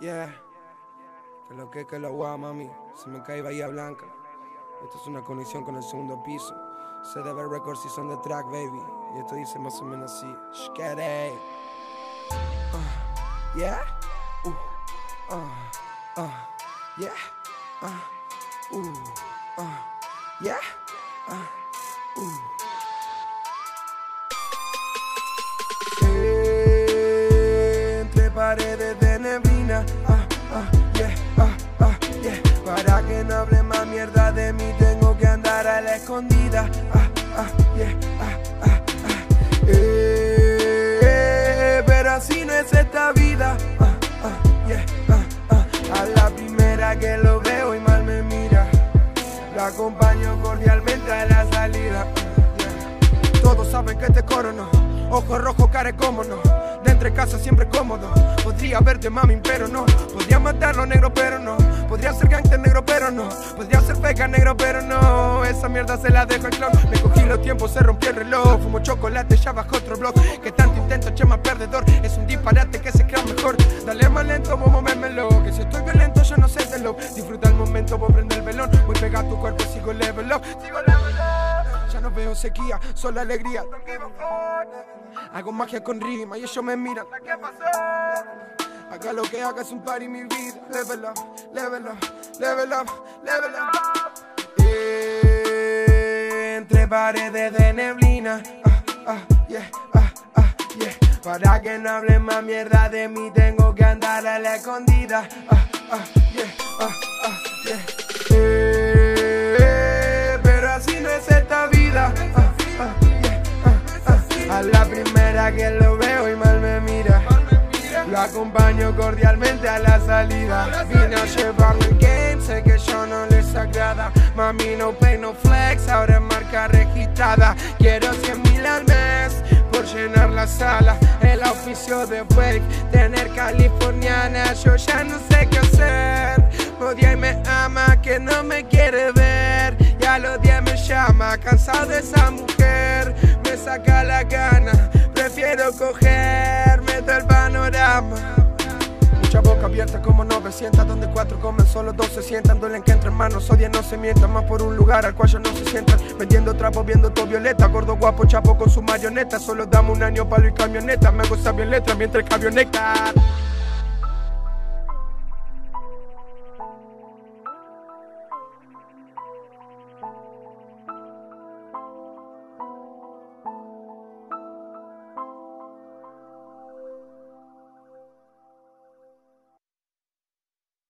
Yeah. Que lo que que lo guau, mami. Se me cae Bahía Blanca. Esto es una conexión con el segundo piso. Debe Records y son de track, baby. Y esto dice más o menos así. Shkere. Uh, yeah. Uh, uh, uh, yeah. Uh, uh, yeah. Que no hable más mierda de mí, tengo que andar a la escondida. Ah, ah, ah, ah, ah. Eh, pero así no es esta vida. A la primera que lo veo y mal me mira, lo acompaño cordialmente a la salida. Todos saben que te corono. Ojo rojo, care como no. Dentro de casa siempre cómodo. Podría verte mami, pero no. Podría matarlo negro, pero no. Podría ser gangster negro, pero no. Podría ser feca negro, pero no. Esa mierda se la dejo al clon. Me cogí los tiempos, se rompió el reloj. Fumo chocolate, ya bajo otro blog. Que tanto intento, chema perdedor. Es un disparate que se crea mejor. Dale más lento, vos movérmelo. Que si estoy violento, yo no sé de lo. Disfruta el momento, vos prende el velón. Voy pega tu cuerpo, sigo level up. Sigo level up. Ya no veo sequía, solo alegría. Hago magia con rima y ellos me miran. ¿Qué pasó? Haga lo que haga, es un par y mi vida. Level up, level up, level up, level up. Entre paredes de neblina. Ah, ah, ah, ah, yeah. Para que no hable más mierda de mí, tengo que andar a la escondida. Ah, ah, yeah, ah, ah, yeah. Pero así no es esta vida. Ah, ah, yeah, ah, ah. A la primera que lo veo Lo acompaño cordialmente a la salida. Vine a llevarle el game, sé que yo no les agrada. Mami, no pay, no flex, ahora es marca registrada. Quiero 100 mil al mes por llenar la sala. El oficio de fake, tener californiana. Yo ya no sé qué hacer. Odia y me ama, que no me quiere ver. Ya los días me llama, cansado de esa mujer. Me saca la gana, prefiero cogerme todo el. Abierta como 900 Donde cuatro comen, solo dos se sientan. Duelen que entre hermanos odian, no se mientan Más por un lugar al cual ya no se sientan. Vendiendo trapos, viendo todo violeta Gordo, guapo, chapo con su marioneta. Solo dame un año palo y camioneta Me gusta bien letra mientras camioneta